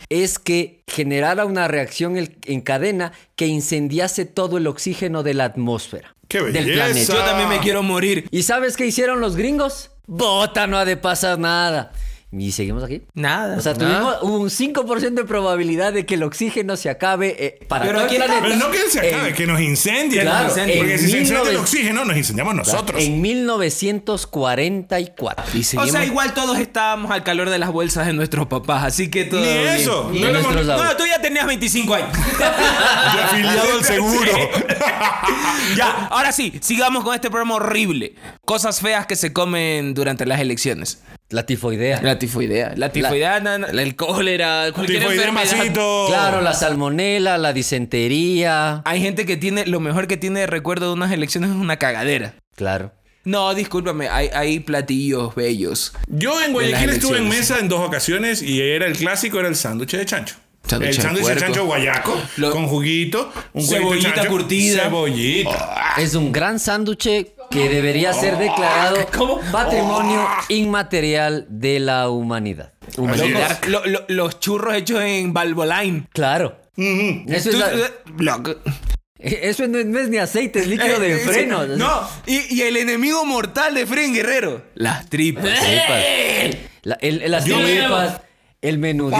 Speaker 2: es que generara una reacción en cadena que incendiase todo el oxígeno de la atmósfera.
Speaker 3: ¡Qué
Speaker 2: del planeta.
Speaker 1: Yo también me quiero morir.
Speaker 2: ¿Y sabes qué hicieron los gringos? Bota, no ha de pasar nada. Y seguimos aquí.
Speaker 1: Nada.
Speaker 2: O sea, tuvimos un 5% de probabilidad de que el oxígeno se acabe eh, para
Speaker 1: Pero
Speaker 2: todo el
Speaker 1: aquí está-
Speaker 2: planeta.
Speaker 3: Pero no que se acabe,
Speaker 2: En-
Speaker 3: que nos incendie.
Speaker 2: Claro,
Speaker 3: porque
Speaker 2: en
Speaker 3: si se incendia el
Speaker 2: 1900
Speaker 3: oxígeno, nos incendiamos nosotros.
Speaker 2: En 1944.
Speaker 4: Y
Speaker 1: O sea, igual todos estábamos al calor de las bolsas de nuestros papás, así que todo
Speaker 3: Ni
Speaker 1: bien.
Speaker 3: eso.
Speaker 2: Y
Speaker 3: No
Speaker 1: tú ya tenías 25 años.
Speaker 3: de afiliado al seguro.
Speaker 1: ya, ahora sí, sigamos con este programa horrible. Cosas feas que se comen durante las elecciones.
Speaker 2: La tifoidea.
Speaker 1: La tifoidea. La tifoidea, no, no.
Speaker 4: El cólera, cualquier
Speaker 3: Tifoidea
Speaker 4: enfermedad.
Speaker 3: masito.
Speaker 2: Claro, la salmonela, la disentería.
Speaker 1: Hay gente que tiene, lo mejor que tiene de recuerdo de unas elecciones es una cagadera.
Speaker 2: Claro.
Speaker 1: No, discúlpame, hay, hay platillos bellos.
Speaker 3: Yo en Guayaquil estuve en mesa en dos ocasiones y era el clásico, era el sándwich de chancho.
Speaker 1: Sándwich
Speaker 3: el
Speaker 1: de
Speaker 3: sándwich de chancho guayaco
Speaker 1: Lo-
Speaker 3: con juguito, un
Speaker 1: Cebollita
Speaker 3: chancho,
Speaker 1: curtida.
Speaker 3: Cebollita.
Speaker 2: Es un gran sándwich que debería ser declarado patrimonio inmaterial de la humanidad.
Speaker 3: Humanidad.
Speaker 1: Lo- lo- los churros hechos en Valvoline.
Speaker 2: Claro. Eso es, la-
Speaker 1: Loco.
Speaker 2: eso no es, no es ni aceite, es líquido de
Speaker 1: Eh, eh,
Speaker 2: frenos.
Speaker 1: sí. No, y, y el enemigo mortal de Fren Guerrero. Las tripas.
Speaker 2: tripas. La- el- el- las
Speaker 3: Yo-
Speaker 2: tripas, el menudito,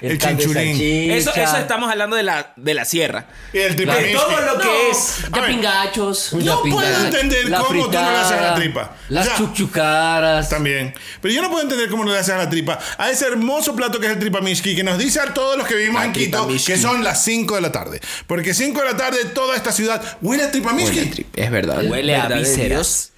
Speaker 2: el,
Speaker 3: El
Speaker 2: de
Speaker 3: chinchulín.
Speaker 1: Eso, eso estamos hablando de la, de la sierra.
Speaker 3: Y el
Speaker 1: De
Speaker 3: tripamixqui.
Speaker 1: todo lo
Speaker 4: No,
Speaker 1: que es.
Speaker 3: A ver.
Speaker 4: pingachos.
Speaker 2: La
Speaker 3: No puedo entender
Speaker 2: la
Speaker 3: cómo tú no le haces a la tripa.
Speaker 2: Las
Speaker 3: O sea,
Speaker 2: chuchucaras.
Speaker 3: También. Pero yo no puedo entender cómo no le haces a la tripa. A ese hermoso plato que es el tripamishki, que nos dice a todos los que vivimos
Speaker 1: La
Speaker 3: en Quito que son las 5 de la tarde. Porque 5 de la tarde toda esta ciudad huele a tripamishki.
Speaker 1: Es verdad.
Speaker 4: Huele a
Speaker 1: de
Speaker 4: vísceras.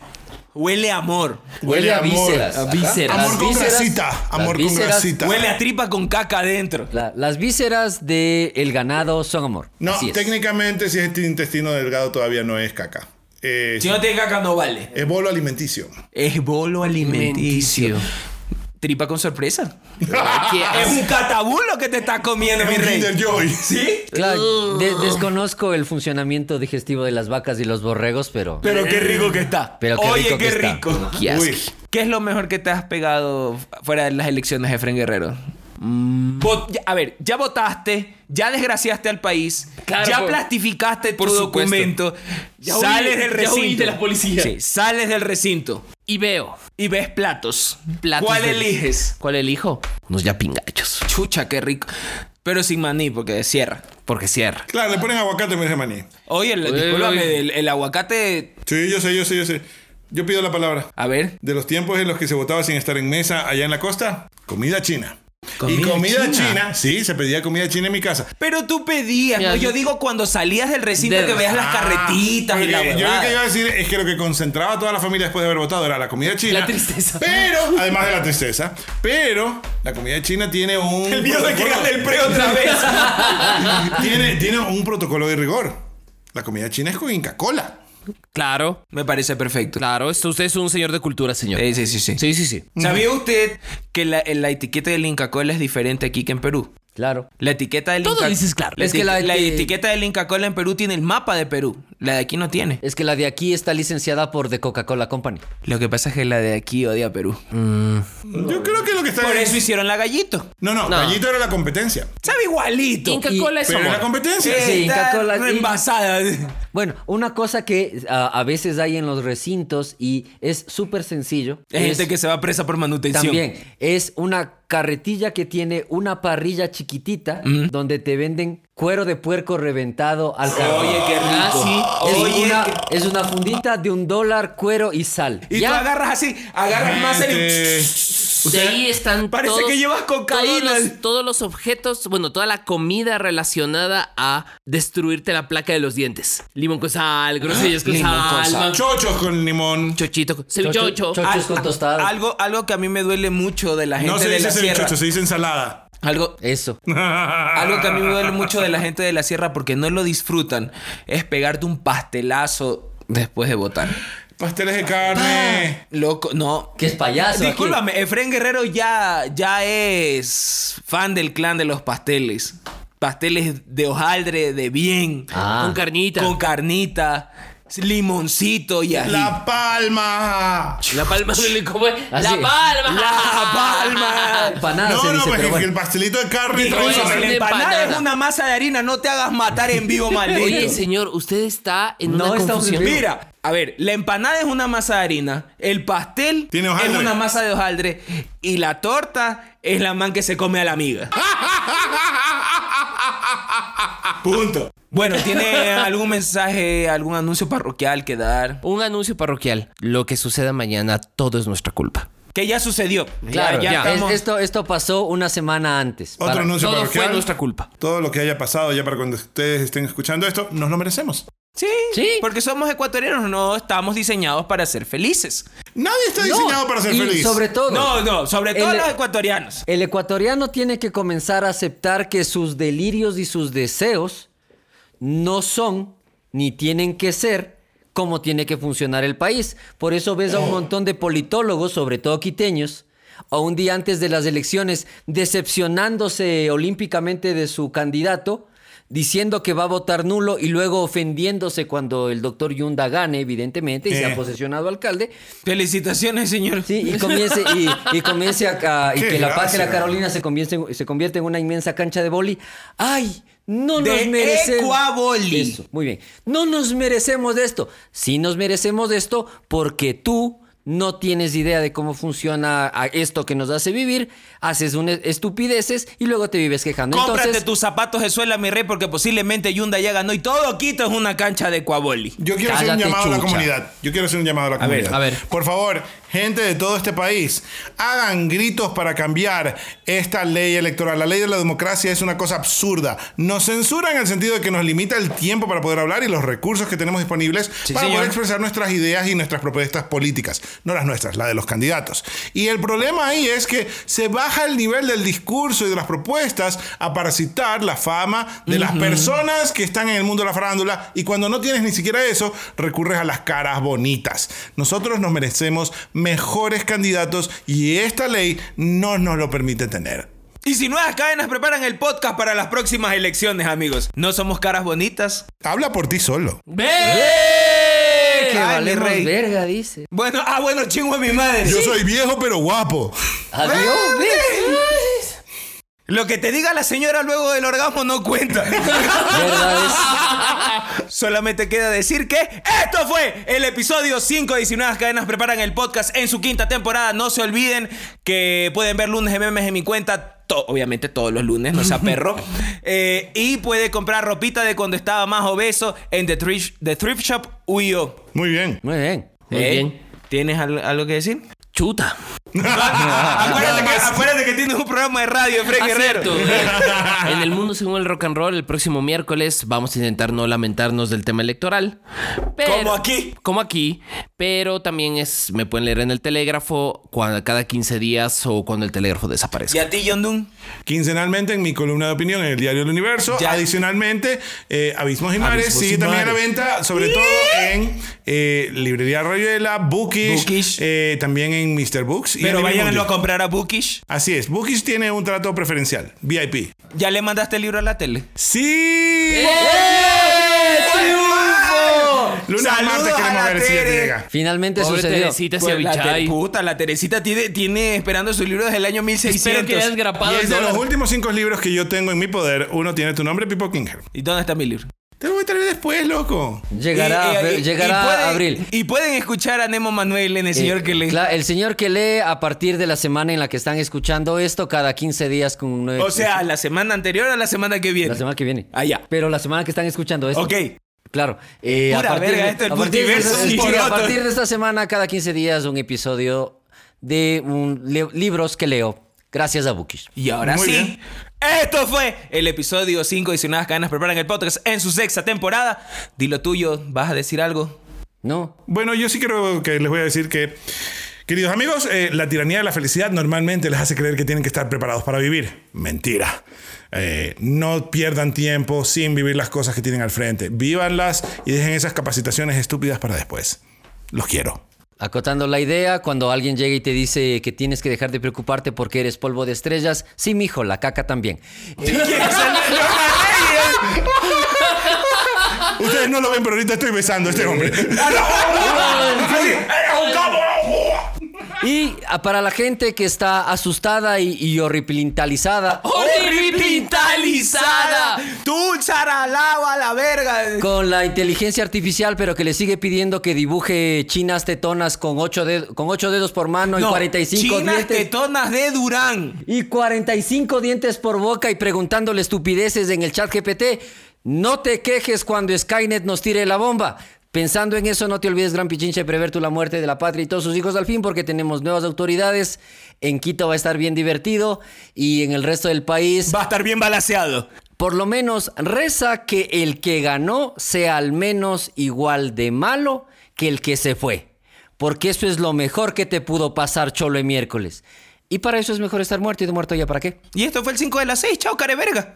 Speaker 1: Huele a amor.
Speaker 2: Huele a
Speaker 3: amor.
Speaker 2: vísceras.
Speaker 4: A vísceras.
Speaker 3: Amor
Speaker 2: Las
Speaker 3: con
Speaker 2: vísceras-
Speaker 3: grasita. Amor con
Speaker 2: vísceras-
Speaker 3: grasita.
Speaker 1: Huele a tripa con caca adentro.
Speaker 2: la- las vísceras del ganado son amor.
Speaker 3: No,
Speaker 2: Así es.
Speaker 3: técnicamente si es este intestino delgado todavía no es caca. Eh,
Speaker 1: Si no tiene caca, no vale.
Speaker 3: Es bolo alimenticio.
Speaker 1: Es bolo alimenticio. Tripa con sorpresa. es un catabulo que te está comiendo, mi rey.
Speaker 3: Joy.
Speaker 1: ¿Sí?
Speaker 2: Claro, de- desconozco el funcionamiento digestivo de las vacas y los borregos, pero.
Speaker 1: Pero qué rico que está.
Speaker 2: Pero qué
Speaker 1: Oye,
Speaker 2: rico
Speaker 1: qué
Speaker 2: que está.
Speaker 1: rico.
Speaker 4: Qué asco.
Speaker 3: Uy.
Speaker 1: ¿Qué es lo mejor que te has pegado fuera de las elecciones, Efren Guerrero? Vot- ya- a ver, ya votaste, ya desgraciaste al país,
Speaker 4: Claro,
Speaker 1: ya
Speaker 4: por-
Speaker 1: plastificaste
Speaker 4: por
Speaker 1: tu
Speaker 4: supuesto.
Speaker 1: documento,
Speaker 4: Ya huí-
Speaker 1: sales del
Speaker 4: ya
Speaker 1: recinto.
Speaker 4: huí de la policía.
Speaker 1: Sí, sales del recinto
Speaker 4: Y veo.
Speaker 1: y ves platos.
Speaker 4: platos
Speaker 1: ¿Cuál eliges?
Speaker 4: ¿Cuál elijo? Unos ya pingachos.
Speaker 1: Chucha, qué rico. Pero sin maní, porque cierra.
Speaker 4: Porque cierra.
Speaker 3: Claro, le ponen aguacate en vez de maní.
Speaker 1: Oye, el, el aguacate.
Speaker 3: Sí, yo sé, yo sé, yo sé. Yo pido la palabra.
Speaker 1: A ver.
Speaker 3: De los tiempos en los que se votaba sin estar en mesa allá en la costa, comida china. Y
Speaker 1: Comida china.
Speaker 3: china. sí, se pedía comida china en mi casa.
Speaker 1: Pero tú pedías, ¿no? Yo digo cuando salías del recinto
Speaker 4: De-
Speaker 1: que veas las
Speaker 3: Ah,
Speaker 1: carretitas y la
Speaker 3: Yo lo que iba a decir es que lo que concentraba a toda la familia después de haber votado era la comida china.
Speaker 4: La tristeza.
Speaker 3: Pero, además de la tristeza, pero la comida china tiene un.
Speaker 1: El miedo de que gane el pre otra vez.
Speaker 3: tiene, tiene un protocolo de rigor. La comida china es con Inca Cola.
Speaker 4: Claro.
Speaker 1: Me parece perfecto.
Speaker 4: Claro. Esto, usted es un señor de cultura, señor.
Speaker 1: Sí, sí, sí, sí.
Speaker 4: Sí, sí, sí.
Speaker 1: ¿Sabía usted que la, la etiqueta del Inca Cola es diferente aquí que en Perú?
Speaker 2: Claro.
Speaker 1: La etiqueta del
Speaker 4: Todo
Speaker 1: Inca
Speaker 4: dices claro.
Speaker 1: La,
Speaker 2: Es que la
Speaker 1: la
Speaker 2: eti-
Speaker 1: etiqueta del Inca Cola en Perú tiene el mapa de Perú. La de aquí no tiene.
Speaker 2: Es que la de aquí está licenciada por The Coca-Cola Company.
Speaker 1: Lo que pasa es que la de aquí odia a Perú.
Speaker 3: Yo creo que lo que está.
Speaker 1: Por eso hicieron la gallito.
Speaker 3: No, no,
Speaker 4: No.
Speaker 3: Gallito era la competencia.
Speaker 1: Sabe igualito.
Speaker 4: Inca
Speaker 2: Y-
Speaker 4: Cola es
Speaker 3: Pero
Speaker 4: amor.
Speaker 3: era la competencia.
Speaker 1: Sí,
Speaker 2: Sí, Inca Cola-
Speaker 1: envasada.
Speaker 2: Bueno, una cosa que ah, a veces hay en los recintos y es súper sencillo.
Speaker 1: Hay gente que se va presa por manutención.
Speaker 2: También es una carretilla que tiene una parrilla chiquitita donde te venden cuero de puerco reventado al carbón.
Speaker 1: Oye, qué rico.
Speaker 4: Ah, sí.
Speaker 2: Es,
Speaker 1: Oye,
Speaker 2: una,
Speaker 1: qué-
Speaker 2: es una fundita de un dólar, cuero y sal.
Speaker 1: Y
Speaker 2: ¿Ya?
Speaker 1: tú agarras así, agarras más el...
Speaker 4: De ahí están
Speaker 1: Parece
Speaker 4: todos,
Speaker 1: que llevas cocaína.
Speaker 4: Todos los, todos los objetos, bueno, toda la comida relacionada a destruirte la placa de los dientes. Limón con sal, grosellas con sal,
Speaker 3: chochos con limón.
Speaker 4: chochito, cevichocho.
Speaker 2: chocho. Chochos con tostadas.
Speaker 1: Algo, algo que a mí me duele mucho de la gente
Speaker 3: No se
Speaker 1: de
Speaker 3: dice
Speaker 1: la sierra.
Speaker 3: se dice ensalada.
Speaker 1: Algo,
Speaker 2: Eso.
Speaker 1: algo que a mí me duele mucho de la gente de la sierra porque no lo disfrutan es pegarte un pastelazo después de votar.
Speaker 3: Pasteles de carne.
Speaker 1: Loco, no.
Speaker 2: Que es payaso. aquí.
Speaker 1: Discúlpame, Efren Guerrero ya, ya es fan del clan de los pasteles. Pasteles de hojaldre, de bien.
Speaker 2: Ah.
Speaker 4: Con carnita.
Speaker 1: Con carnita, limoncito y ají.
Speaker 3: La palma.
Speaker 4: La palma ¿cómo es?
Speaker 2: Así.
Speaker 4: La palma.
Speaker 1: La palma.
Speaker 2: Empanada
Speaker 3: No,
Speaker 2: se
Speaker 3: no,
Speaker 2: dice,
Speaker 3: pues
Speaker 2: pero
Speaker 3: que
Speaker 2: bueno.
Speaker 3: el pastelito de carne.
Speaker 1: Dijo,
Speaker 3: trae
Speaker 4: una
Speaker 1: empanada
Speaker 4: empanada.
Speaker 1: es una masa de harina, no te hagas matar en vivo, maldito.
Speaker 4: Oye, señor, usted está en
Speaker 2: No
Speaker 4: una
Speaker 2: estamos en
Speaker 4: confusión.
Speaker 2: vivo.
Speaker 1: Mira, a ver, la empanada es una masa de harina, el pastel
Speaker 3: Tiene
Speaker 1: es una masa de hojaldre y la torta es la man que se come a la amiga.
Speaker 3: Punto.
Speaker 1: Bueno, ¿tiene algún mensaje, algún anuncio parroquial que dar?
Speaker 4: Un anuncio parroquial. Lo que suceda mañana, todo es nuestra culpa.
Speaker 1: Que ya sucedió.
Speaker 2: Claro,
Speaker 1: ya, estamos-
Speaker 2: esto, esto pasó una semana antes.
Speaker 3: Otro
Speaker 2: Para-
Speaker 3: anuncio
Speaker 4: Todo
Speaker 3: parroquial.
Speaker 4: fue nuestra culpa.
Speaker 3: Todo lo que haya pasado ya para cuando ustedes estén escuchando esto, nos lo merecemos.
Speaker 1: Sí,
Speaker 2: Sí.
Speaker 1: porque somos ecuatorianos, no estamos diseñados para ser felices.
Speaker 3: Nadie está diseñado para ser
Speaker 2: y
Speaker 3: feliz.
Speaker 2: sobre todo,
Speaker 1: No, no, sobre todo
Speaker 2: El-
Speaker 1: los ecuatorianos.
Speaker 2: el ecuatoriano tiene que comenzar a aceptar que sus delirios y sus deseos no son ni tienen que ser como tiene que funcionar el país. Por eso ves a un montón de politólogos, sobre todo quiteños, a un día antes de las elecciones, decepcionándose olímpicamente de su candidato, diciendo que va a votar nulo y luego ofendiéndose cuando el doctor Yunda gane, evidentemente, y se
Speaker 3: Eh.
Speaker 2: ha posesionado alcalde.
Speaker 1: Felicitaciones, señor.
Speaker 2: Sí, y comience, y, y comience a, a- y que la Paz de la. Carolina se convierte, en, se convierte en una inmensa cancha de boli. ¡Ay! No
Speaker 1: De
Speaker 2: nos merecemos.
Speaker 1: Ecuaboli.
Speaker 2: Eso, muy bien. No nos merecemos de esto. Sí nos merecemos de esto porque tú no tienes idea de cómo funciona esto que nos hace vivir, haces unas estupideces y luego te vives quejando.
Speaker 1: Cómprate
Speaker 2: Entonces,
Speaker 1: tus zapatos de suela, mi rey, porque posiblemente Yunda ya ganó y todo Quito es una cancha de Coaboli.
Speaker 3: Yo quiero hacer un
Speaker 2: Cállate,
Speaker 3: llamado a la comunidad. Yo quiero hacer un llamado a la
Speaker 1: A ver,
Speaker 3: comunidad.
Speaker 4: a ver.
Speaker 3: Por favor, gente de todo este país, hagan gritos para cambiar esta ley electoral. La ley de la democracia es una cosa absurda. Nos censura en el sentido de que nos limita el tiempo para poder hablar y los recursos que tenemos disponibles
Speaker 1: Sí,
Speaker 3: para
Speaker 1: señor.
Speaker 3: poder expresar nuestras ideas y nuestras propuestas políticas. No las nuestras, las de los candidatos. Y el problema ahí es que se baja el nivel del discurso y de las propuestas a parasitar la fama de las personas que están en el mundo de la farándula y cuando no tienes ni siquiera eso, recurres a las caras bonitas. Nosotros nos merecemos mejores candidatos y esta ley no nos lo permite tener.
Speaker 1: Y si nuevas cadenas preparan el podcast para las próximas elecciones, amigos. No somos caras bonitas.
Speaker 3: Habla por ti solo.
Speaker 2: que
Speaker 1: Ay,
Speaker 2: valemos
Speaker 1: rey.
Speaker 2: verga, dice.
Speaker 1: Bueno, ah, bueno, chingo a mi madre.
Speaker 3: Yo soy viejo pero guapo.
Speaker 2: Adiós, ¿ves?
Speaker 1: Lo que te diga la señora luego del orgasmo no cuenta. Solamente queda decir que esto fue el episodio 5 de 19 cadenas preparan el podcast en su quinta temporada. No se olviden que pueden ver lunes de memes en mi cuenta. to- obviamente todos los lunes, no sea perro. Eh, y puede comprar ropita de cuando estaba más obeso en The Thrift, The Thrift Shop UIO.
Speaker 3: Muy bien.
Speaker 2: Muy bien.
Speaker 4: Muy
Speaker 1: ¿Eh?
Speaker 4: bien.
Speaker 1: ¿Tienes al- algo que decir?
Speaker 4: Chuta.
Speaker 1: Acuérdate, que, acuérdate que tienes un programa de radio, Fred
Speaker 4: Ah,
Speaker 1: Guerrero.
Speaker 4: cierto. en el mundo según el rock and roll, el próximo miércoles vamos a intentar no lamentarnos del tema electoral. Pero-
Speaker 1: Como aquí.
Speaker 4: Como aquí. Pero también es, me pueden leer en el telégrafo cuando, cada 15 días o cuando el telégrafo
Speaker 1: ¿Y
Speaker 4: desaparezca.
Speaker 1: a ti, John Doon?
Speaker 3: Quincenalmente en mi columna de opinión en el diario El Universo.
Speaker 1: Ya.
Speaker 3: Adicionalmente, eh, Abismos y Mares
Speaker 1: Abismos
Speaker 3: sigue
Speaker 1: y
Speaker 3: también a la venta, sobre todo en eh, Librería Rayuela, Bookish,
Speaker 1: Bookish.
Speaker 3: eh, también en Mr. Books. Y
Speaker 1: Pero váyanlo a comprar a Bookish.
Speaker 3: Así es, Bookish tiene un trato preferencial, VIP.
Speaker 1: ¿Ya le mandaste el libro a la tele?
Speaker 3: ¡Sí! Lunes a
Speaker 1: ¡Saludos
Speaker 3: martes
Speaker 1: a
Speaker 3: queremos
Speaker 1: la
Speaker 3: ver si ya
Speaker 1: Tere!
Speaker 3: llega.
Speaker 2: Finalmente
Speaker 4: Pobre
Speaker 2: sucedió.
Speaker 4: Teresita
Speaker 1: Pues la. Tere- puta, la Teresita tiene, tiene esperando su libro desde el año 1600.
Speaker 4: Espero que hayas grapado
Speaker 3: Y
Speaker 4: el
Speaker 3: es de los
Speaker 4: dólar.
Speaker 3: últimos cinco libros que yo tengo en mi poder. Uno tiene tu nombre, Pipo Kinger.
Speaker 1: ¿Y dónde está mi libro?
Speaker 3: Te lo voy a traer después, loco.
Speaker 2: Llegará,
Speaker 1: Y- y-
Speaker 2: fe-
Speaker 1: y-
Speaker 2: llegará
Speaker 1: y pueden-
Speaker 2: abril.
Speaker 1: Y pueden escuchar a Nemo Manuel en el señor
Speaker 2: Eh,
Speaker 1: que le.
Speaker 2: cla- el señor que lee a partir de la semana en la que están escuchando esto, cada 15 días con un nuevo
Speaker 1: O sea, la semana anterior a la semana que viene.
Speaker 2: la semana que viene.
Speaker 1: Ah, ya.
Speaker 2: Pero la semana que están escuchando esto.
Speaker 1: Ok.
Speaker 2: Claro. eh,
Speaker 1: Pura verga, esto es
Speaker 2: a partir de- sí, a partir de esta semana, cada 15 días, un episodio de un li- libros que leo. Gracias a Bookish.
Speaker 1: Y ahora
Speaker 3: Muy
Speaker 1: sí.
Speaker 3: bien.
Speaker 1: Esto fue el episodio 5 de Si Unas Cadenas Preparan el Podcast en su sexta temporada. Dilo tuyo, ¿vas a decir algo?
Speaker 2: ¿No?
Speaker 3: Bueno, yo sí creo que les voy a decir que, queridos amigos, eh, la tiranía de la felicidad normalmente les hace creer que tienen que estar preparados para vivir. Mentira. Eh, no pierdan tiempo sin vivir las cosas que tienen al frente. Vívanlas y dejen esas capacitaciones estúpidas para después. Los quiero.
Speaker 2: Acotando la idea, cuando alguien llega y te dice que tienes que dejar de preocuparte porque eres polvo de estrellas, sí, mijo, la caca también.
Speaker 3: Ustedes no lo ven, pero ahorita estoy besando a este hombre.
Speaker 2: Y para la gente que está asustada y, y horripilantalizada
Speaker 1: ¡Horripitalizada! ¡Tú, charalao a la verga!
Speaker 2: con la inteligencia artificial, pero que le sigue pidiendo que dibuje chinas tetonas con 8 dedos, con ocho dedos por mano y
Speaker 1: No,
Speaker 2: 45
Speaker 1: chinas
Speaker 2: dientes.
Speaker 1: tetonas de Durán.
Speaker 2: Y 45 dientes por boca y preguntándole estupideces en el chat GPT. No te quejes cuando Skynet nos tire la bomba. Pensando en eso, no te olvides, gran pichinche, prever tú la muerte de la patria y todos sus hijos al fin, porque tenemos nuevas autoridades. En Quito va a estar bien divertido y en el resto del país,
Speaker 1: Va a estar bien balanceado.
Speaker 2: por lo menos, reza que el que ganó sea al menos igual de malo que el que se fue. Porque eso es lo mejor que te pudo pasar, cholo, en miércoles. Y para eso es mejor estar muerto y de muerto ya para qué.
Speaker 1: Y esto fue el 5 de las 6. Chao, care verga.